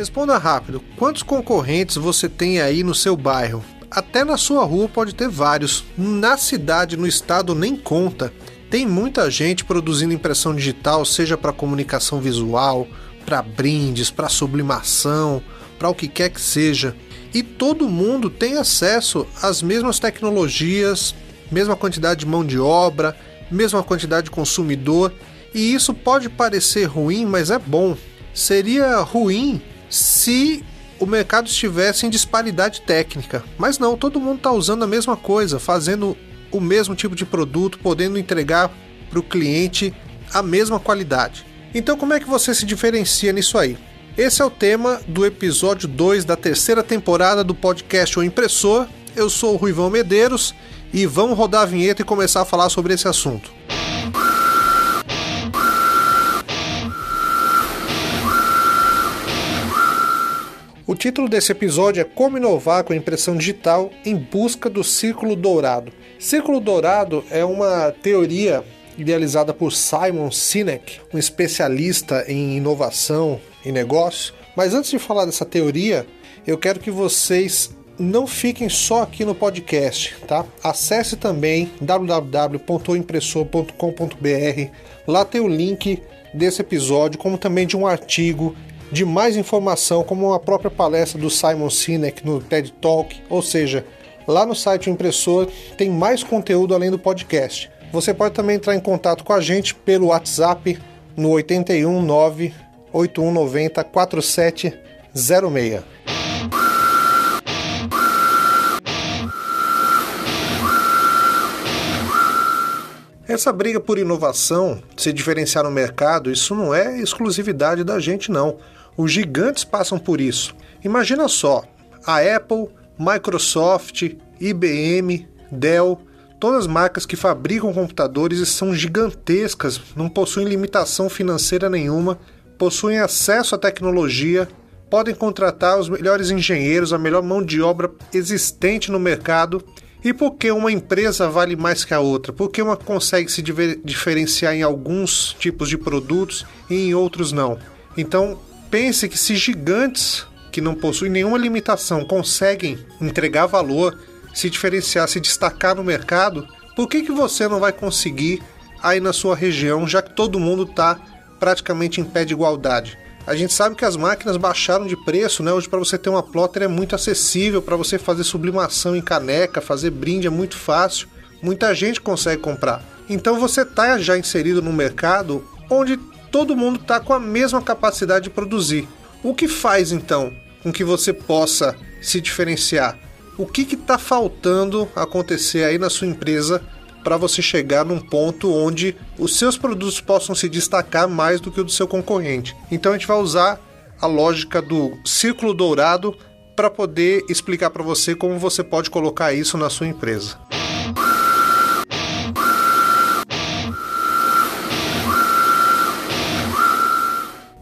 Responda rápido. Quantos concorrentes você tem aí no seu bairro? Até na sua rua pode ter vários. Na cidade, no estado, nem conta. Tem muita gente produzindo impressão digital, seja para comunicação visual, para brindes, para sublimação, para o que quer que seja. E todo mundo tem acesso às mesmas tecnologias, mesma quantidade de mão de obra, mesma quantidade de consumidor. E isso pode parecer ruim, mas é bom. Seria ruim se o mercado estivesse em disparidade técnica. Mas não, todo mundo está usando a mesma coisa, fazendo o mesmo tipo de produto, podendo entregar para o cliente a mesma qualidade. Então, como é que você se diferencia nisso aí? Esse é o tema do episódio 2 da terceira temporada do podcast O Impressor. Eu sou o Ruivão Medeiros e vamos rodar a vinheta e começar a falar sobre esse assunto. Título desse episódio é Como inovar com impressão digital em busca do círculo dourado. Círculo dourado é uma teoria idealizada por Simon Sinek, um especialista em inovação e negócio. Mas antes de falar dessa teoria, eu quero que vocês não fiquem só aqui no podcast, tá? Acesse também www.impressor.com.br. Lá tem o link desse episódio, como também de um artigo de mais informação, como a própria palestra do Simon Sinek no TED Talk, ou seja, lá no site Impressor tem mais conteúdo além do podcast. Você pode também entrar em contato com a gente pelo WhatsApp no 819 8190 4706. Essa briga por inovação, se diferenciar no mercado, isso não é exclusividade da gente não. Os gigantes passam por isso. Imagina só, a Apple, Microsoft, IBM, Dell, todas as marcas que fabricam computadores e são gigantescas, não possuem limitação financeira nenhuma, possuem acesso à tecnologia, podem contratar os melhores engenheiros, a melhor mão de obra existente no mercado. E por que uma empresa vale mais que a outra? Porque uma consegue se diferenciar em alguns tipos de produtos e em outros não. Então, pense que se gigantes que não possuem nenhuma limitação conseguem entregar valor, se diferenciar, se destacar no mercado, por que, que você não vai conseguir aí na sua região, já que todo mundo está praticamente em pé de igualdade? A gente sabe que as máquinas baixaram de preço, né? Hoje para você ter uma plotter é muito acessível, para você fazer sublimação em caneca, fazer brinde é muito fácil. Muita gente consegue comprar. Então você está já inserido no mercado onde todo mundo está com a mesma capacidade de produzir. O que faz então com que você possa se diferenciar? O que está faltando acontecer aí na sua empresa para você chegar num ponto onde os seus produtos possam se destacar mais do que o do seu concorrente? Então a gente vai usar a lógica do círculo dourado para poder explicar para você como você pode colocar isso na sua empresa.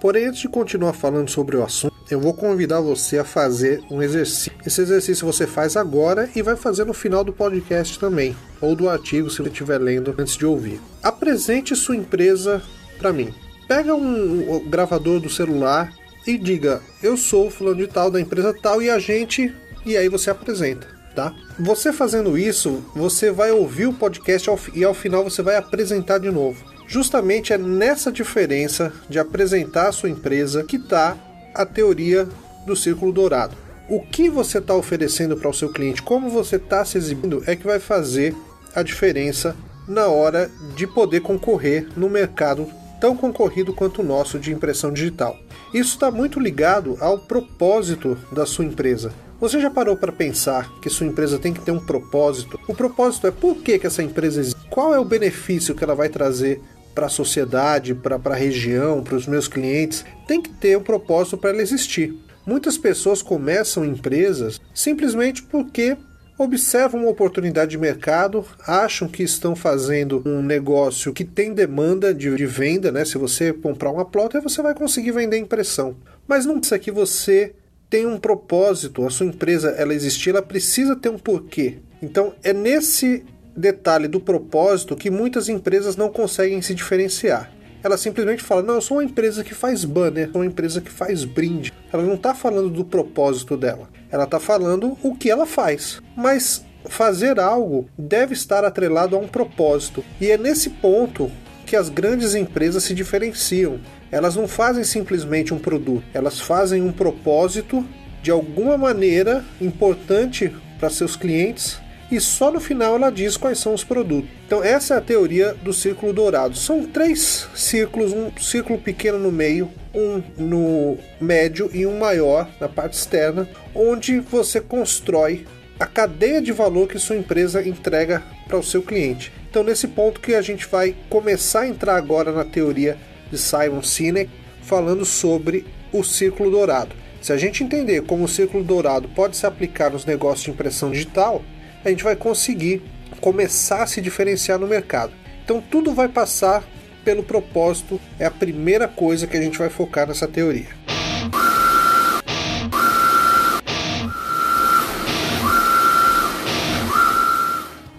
Porém, antes de continuar falando sobre o assunto, eu vou convidar você a fazer um exercício. Esse exercício você faz agora e vai fazer no final do podcast também, ou do artigo se você estiver lendo antes de ouvir. Apresente sua empresa para mim. Pega um, gravador do celular e diga: Eu sou fulano de tal da empresa tal e a gente. E aí você apresenta, tá? Você fazendo isso, você vai ouvir o podcast e ao final você vai apresentar de novo. Justamente é nessa diferença de apresentar a sua empresa que está a teoria do círculo dourado. O que você está oferecendo para o seu cliente, como você está se exibindo, é que vai fazer a diferença na hora de poder concorrer no mercado tão concorrido quanto o nosso de impressão digital. Isso está muito ligado ao propósito da sua empresa. Você já parou para pensar que sua empresa tem que ter um propósito? O propósito é por que, que essa empresa existe? Qual é o benefício que ela vai trazer para a sociedade, para a região, para os meus clientes, tem que ter um propósito para ela existir. Muitas pessoas começam empresas simplesmente porque observam uma oportunidade de mercado, acham que estão fazendo um negócio que tem demanda de, de venda, né? Se você comprar uma plotter, você vai conseguir vender impressão. Mas não pensa que você tem um propósito, a sua empresa ela existir, ela precisa ter um porquê. Então é nesse detalhe do propósito que muitas empresas não conseguem se diferenciar. ela simplesmente fala: Não, eu sou uma empresa que faz banner, sou uma empresa que faz brinde. Ela não está falando do propósito dela, ela está falando o que ela faz. Mas fazer algo deve estar atrelado a um propósito, e é nesse ponto que as grandes empresas se diferenciam. Elas não fazem simplesmente um produto, elas fazem um propósito de alguma maneira importante para seus clientes e só no final ela diz quais são os produtos. Então essa é a teoria do círculo dourado. São três círculos, um círculo pequeno no meio, um no médio e um maior na parte externa, onde você constrói a cadeia de valor que sua empresa entrega para o seu cliente. Então nesse ponto que a gente vai começar a entrar agora na teoria de Simon Sinek, falando sobre o círculo dourado. Se a gente entender como o círculo dourado pode se aplicar nos negócios de impressão digital, a gente vai conseguir começar a se diferenciar no mercado. Então tudo vai passar pelo propósito, é a primeira coisa que a gente vai focar nessa teoria.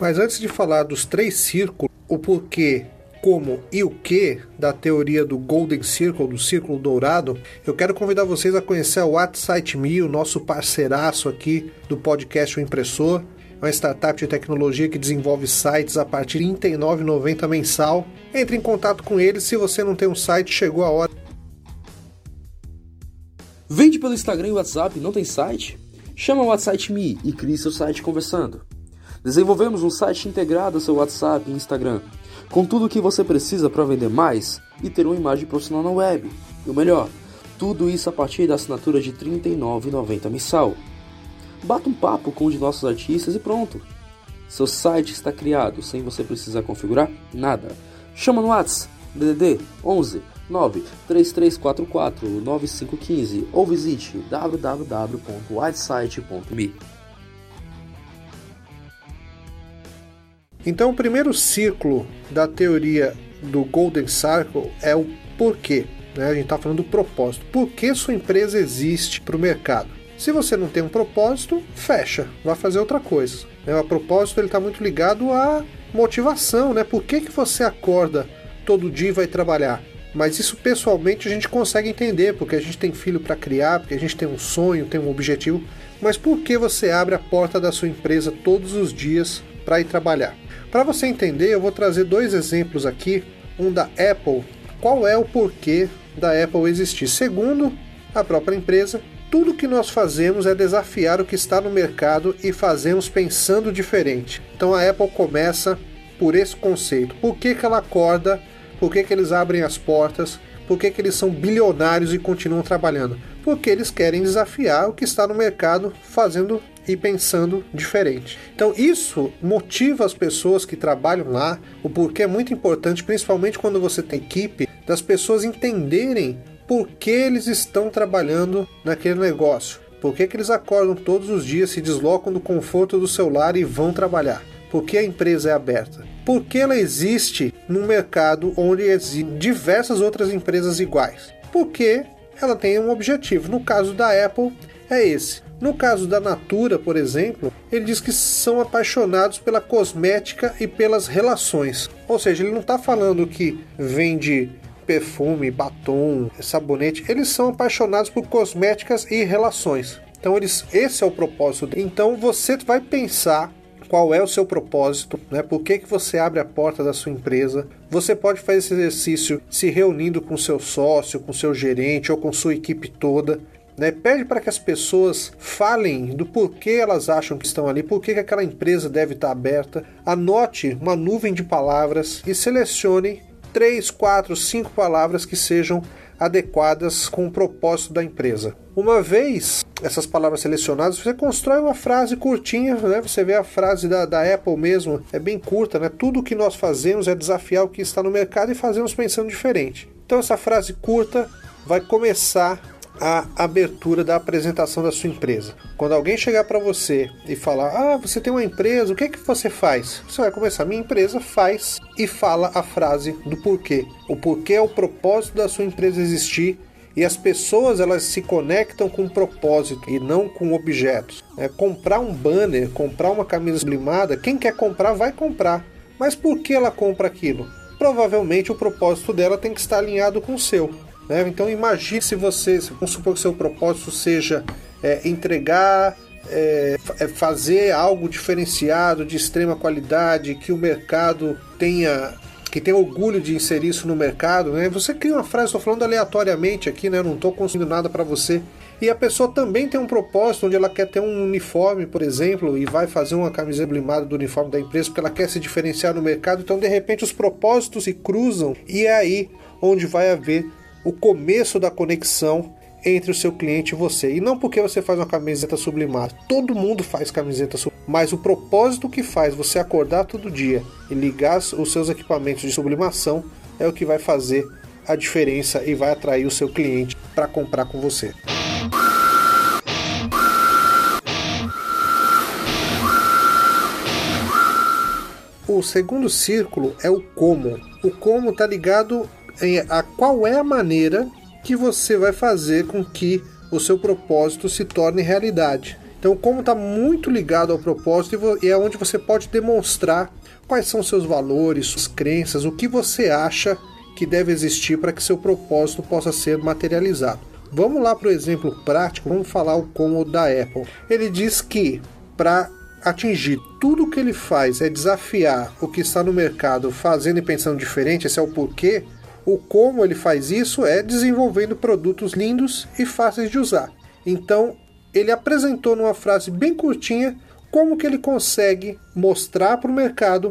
Mas antes de falar dos três círculos, o porquê, como e o que da teoria do Golden Circle, do Círculo Dourado, eu quero convidar vocês a conhecer o WhatsApp Me, o nosso parceiraço aqui do podcast O Impressor uma startup de tecnologia que desenvolve sites a partir de R$ 39,90 mensal. Entre em contato com eles se você não tem um site, chegou a hora. Vende pelo Instagram e WhatsApp, não tem site? Chama o WhatsApp Me e crie seu site conversando. Desenvolvemos um site integrado ao seu WhatsApp e Instagram, com tudo o que você precisa para vender mais e ter uma imagem profissional na web. E o melhor, tudo isso a partir da assinatura de R$ 39,90 mensal. Bata um papo com um de nossos artistas e pronto. Seu site está criado sem você precisar configurar nada. Chama no WhatsApp DDD 11 93344 9515 ou visite www.whitesite.me. Então, o primeiro ciclo da teoria do Golden Circle é o porquê. Né? A gente está falando do propósito. Por que sua empresa existe para o mercado? Se você não tem um propósito, fecha, vai fazer outra coisa. Né? O propósito está muito ligado à motivação, né? Por que, que você acorda todo dia e vai trabalhar? Mas isso pessoalmente a gente consegue entender, porque a gente tem filho para criar, porque a gente tem um sonho, tem um objetivo. Mas por que você abre a porta da sua empresa todos os dias para ir trabalhar? Para você entender, eu vou trazer dois exemplos aqui, um da Apple. Qual é o porquê da Apple existir? Segundo a própria empresa, tudo que nós fazemos é desafiar o que está no mercado e fazemos pensando diferente. Então a Apple começa por esse conceito. Por que, que ela acorda? Por que, que eles abrem as portas? Por que, que eles são bilionários e continuam trabalhando? Porque eles querem desafiar o que está no mercado fazendo e pensando diferente. Então isso motiva as pessoas que trabalham lá, o porquê é muito importante, principalmente quando você tem equipe, das pessoas entenderem por que eles estão trabalhando naquele negócio. Por que, que eles acordam todos os dias, se deslocam do conforto do seu lar e vão trabalhar? Por que a empresa é aberta? Por que ela existe num mercado onde existem diversas outras empresas iguais? Porque ela tem um objetivo. No caso da Apple, é esse. No caso da Natura, por exemplo, ele diz que são apaixonados pela cosmética e pelas relações. Ou seja, ele não está falando que vende perfume, batom, sabonete, eles são apaixonados por cosméticas e relações. Então eles, esse é o propósito. Então você vai pensar qual é o seu propósito, né? Por que, que você abre a porta da sua empresa? Você pode fazer esse exercício se reunindo com seu sócio, com seu gerente ou com sua equipe toda. Né? Pede para que as pessoas falem do porquê elas acham que estão ali, por que aquela empresa deve estar aberta. Anote uma nuvem de palavras e selecione três, quatro, cinco palavras que sejam adequadas com o propósito da empresa. Uma vez essas palavras selecionadas, você constrói uma frase curtinha, né? Você vê a frase da, da Apple mesmo, é bem curta, né? Tudo que nós fazemos é desafiar o que está no mercado e fazemos pensando diferente. Então essa frase curta vai começar a abertura da apresentação da sua empresa. Quando alguém chegar para você e falar: "Ah, você tem uma empresa, o que é que você faz?", você vai começar: "Minha empresa faz" e fala a frase do porquê. O porquê é o propósito da sua empresa existir e as pessoas elas se conectam com propósito e não com objetos. É, comprar um banner, comprar uma camisa sublimada, quem quer comprar vai comprar. Mas por que ela compra aquilo? provavelmente o propósito dela tem que estar alinhado com o seu. Né? Então imagine se você, vamos supor que seu propósito seja é, entregar, é, é, fazer algo diferenciado, de extrema qualidade, que o mercado tenha que tem orgulho de inserir isso no mercado, né? Você cria uma frase, estou falando aleatoriamente aqui, né? não estou construindo nada para você. E a pessoa também tem um propósito onde ela quer ter um uniforme, por exemplo, e vai fazer uma camiseta limada do uniforme da empresa porque ela quer se diferenciar no mercado. Então, de repente, os propósitos se cruzam e é aí onde vai haver o começo da conexão entre o seu cliente e você. E não porque você faz uma camiseta sublimada. Todo mundo faz camiseta sublimada. Mas o propósito que faz você acordar todo dia e ligar os seus equipamentos de sublimação é o que vai fazer a diferença e vai atrair o seu cliente para comprar com você. O segundo círculo é o como. O como está ligado a qual é a maneira que você vai fazer com que o seu propósito se torne realidade. Então, como está muito ligado ao propósito e é onde você pode demonstrar quais são seus valores, suas crenças, o que você acha que deve existir para que seu propósito possa ser materializado. Vamos lá para o exemplo prático, vamos falar o como da Apple. Ele diz que para atingir tudo que ele faz é desafiar o que está no mercado fazendo e pensando diferente, esse é o porquê o como ele faz isso é desenvolvendo produtos lindos e fáceis de usar. Então, ele apresentou numa frase bem curtinha como que ele consegue mostrar para o mercado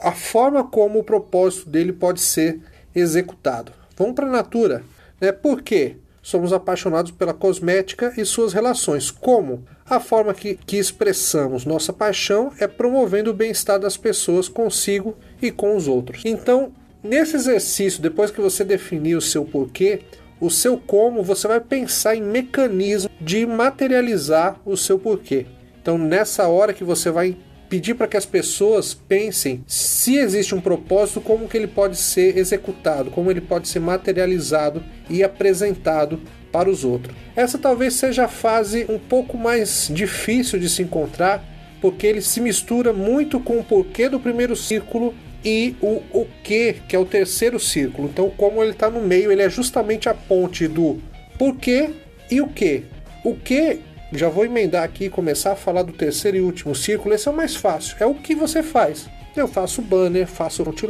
a forma como o propósito dele pode ser executado. Vamos para a Natura. Né? Por quê? Somos apaixonados pela cosmética e suas relações. Como? A forma que, que expressamos nossa paixão é promovendo o bem-estar das pessoas consigo e com os outros. Então, Nesse exercício, depois que você definir o seu porquê, o seu como, você vai pensar em mecanismo de materializar o seu porquê. Então, nessa hora que você vai pedir para que as pessoas pensem se existe um propósito, como que ele pode ser executado, como ele pode ser materializado e apresentado para os outros. Essa talvez seja a fase um pouco mais difícil de se encontrar, porque ele se mistura muito com o porquê do primeiro círculo e o o que, que é o terceiro círculo. Então, como ele está no meio, ele é justamente a ponte do porquê e o que. O que, já vou emendar aqui e começar a falar do terceiro e último círculo, esse é o mais fácil, é o que você faz. Eu faço banner, faço front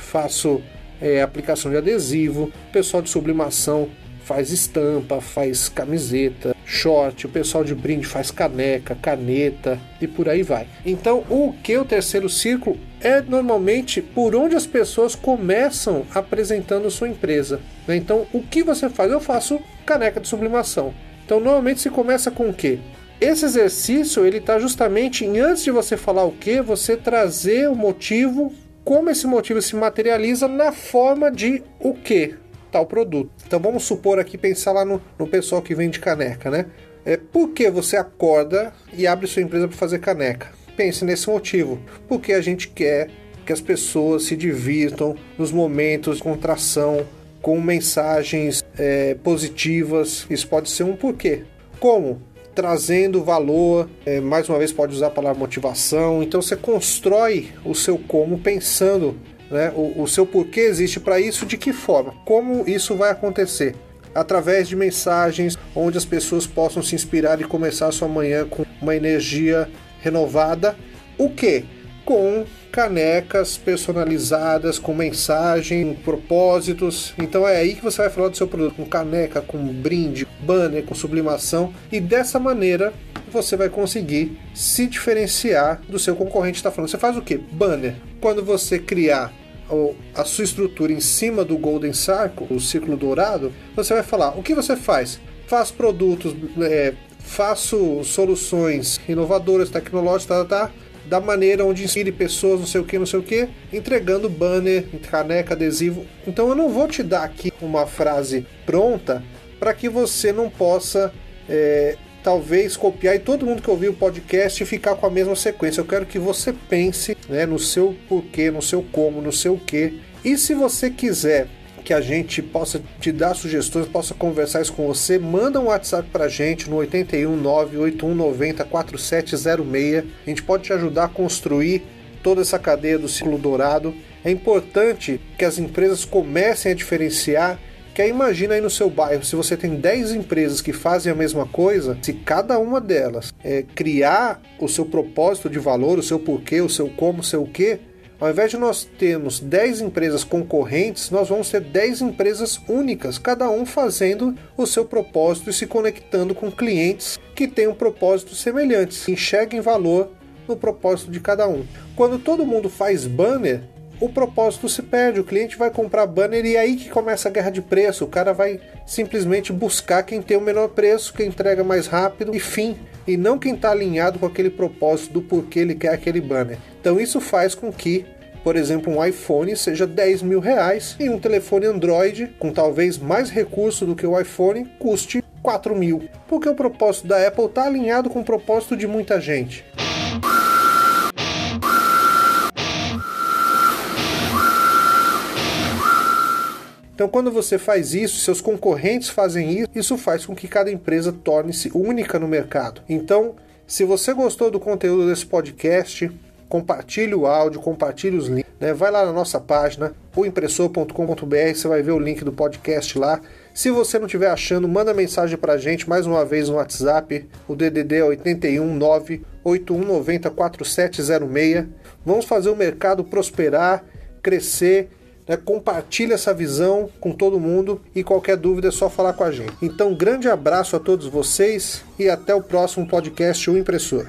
faço é, aplicação de adesivo, pessoal de sublimação faz estampa, faz camiseta, short, o pessoal de brinde faz caneca, caneta e por aí vai. Então, o que o terceiro círculo é normalmente por onde as pessoas começam apresentando sua empresa. Né? Então, o que você faz? Eu faço caneca de sublimação. Então, normalmente se começa com o quê? Esse exercício ele está justamente em antes de você falar o que, você trazer o motivo, como esse motivo se materializa na forma de o que, tal produto. Então vamos supor aqui, pensar lá no, no pessoal que vende caneca, né? É, por que você acorda e abre sua empresa para fazer caneca? Pense nesse motivo. Porque a gente quer que as pessoas se divirtam nos momentos de contração, com mensagens é, positivas. Isso pode ser um porquê. Como? Trazendo valor, é, mais uma vez pode usar a palavra motivação. Então você constrói o seu como pensando né? O, o seu porquê existe para isso, de que forma? Como isso vai acontecer? Através de mensagens onde as pessoas possam se inspirar e começar sua manhã com uma energia renovada. O que? Com canecas personalizadas, com mensagem, propósitos. Então é aí que você vai falar do seu produto, com caneca, com brinde, banner, com sublimação. E dessa maneira você vai conseguir se diferenciar do seu concorrente está falando. Você faz o que? Banner. Quando você criar a sua estrutura em cima do Golden Circle, o círculo dourado, você vai falar o que você faz. Faço produtos, é, faço soluções inovadoras, tecnológicas, tá, tá, tá, da maneira onde inspire pessoas, não sei o que, não sei o que, entregando banner, caneca, adesivo. Então eu não vou te dar aqui uma frase pronta para que você não possa é, talvez copiar e todo mundo que ouvir o podcast ficar com a mesma sequência. Eu quero que você pense né, no seu porquê, no seu como, no seu quê. E se você quiser que a gente possa te dar sugestões, possa conversar isso com você, manda um WhatsApp pra gente no 81981904706. A gente pode te ajudar a construir toda essa cadeia do ciclo dourado É importante que as empresas comecem a diferenciar que aí imagina aí no seu bairro, se você tem 10 empresas que fazem a mesma coisa, se cada uma delas é, criar o seu propósito de valor, o seu porquê, o seu como, o seu quê, ao invés de nós termos 10 empresas concorrentes, nós vamos ter 10 empresas únicas, cada um fazendo o seu propósito e se conectando com clientes que têm um propósito semelhantes, enxerguem valor no propósito de cada um. Quando todo mundo faz banner, o propósito se perde, o cliente vai comprar banner e é aí que começa a guerra de preço. O cara vai simplesmente buscar quem tem o menor preço, quem entrega mais rápido e fim, e não quem está alinhado com aquele propósito do porquê ele quer aquele banner. Então isso faz com que, por exemplo, um iPhone seja 10 mil reais e um telefone Android com talvez mais recurso do que o iPhone custe 4 mil, porque o propósito da Apple está alinhado com o propósito de muita gente. Então, quando você faz isso, seus concorrentes fazem isso, isso faz com que cada empresa torne-se única no mercado. Então, se você gostou do conteúdo desse podcast, compartilhe o áudio, compartilhe os links, né? vai lá na nossa página, oimpressor.com.br, você vai ver o link do podcast lá. Se você não estiver achando, manda mensagem para a gente mais uma vez no WhatsApp, o DDD é 819 8190 4706. Vamos fazer o mercado prosperar, crescer né? Compartilhe essa visão com todo mundo e qualquer dúvida é só falar com a gente. Então, grande abraço a todos vocês e até o próximo podcast O Impressor.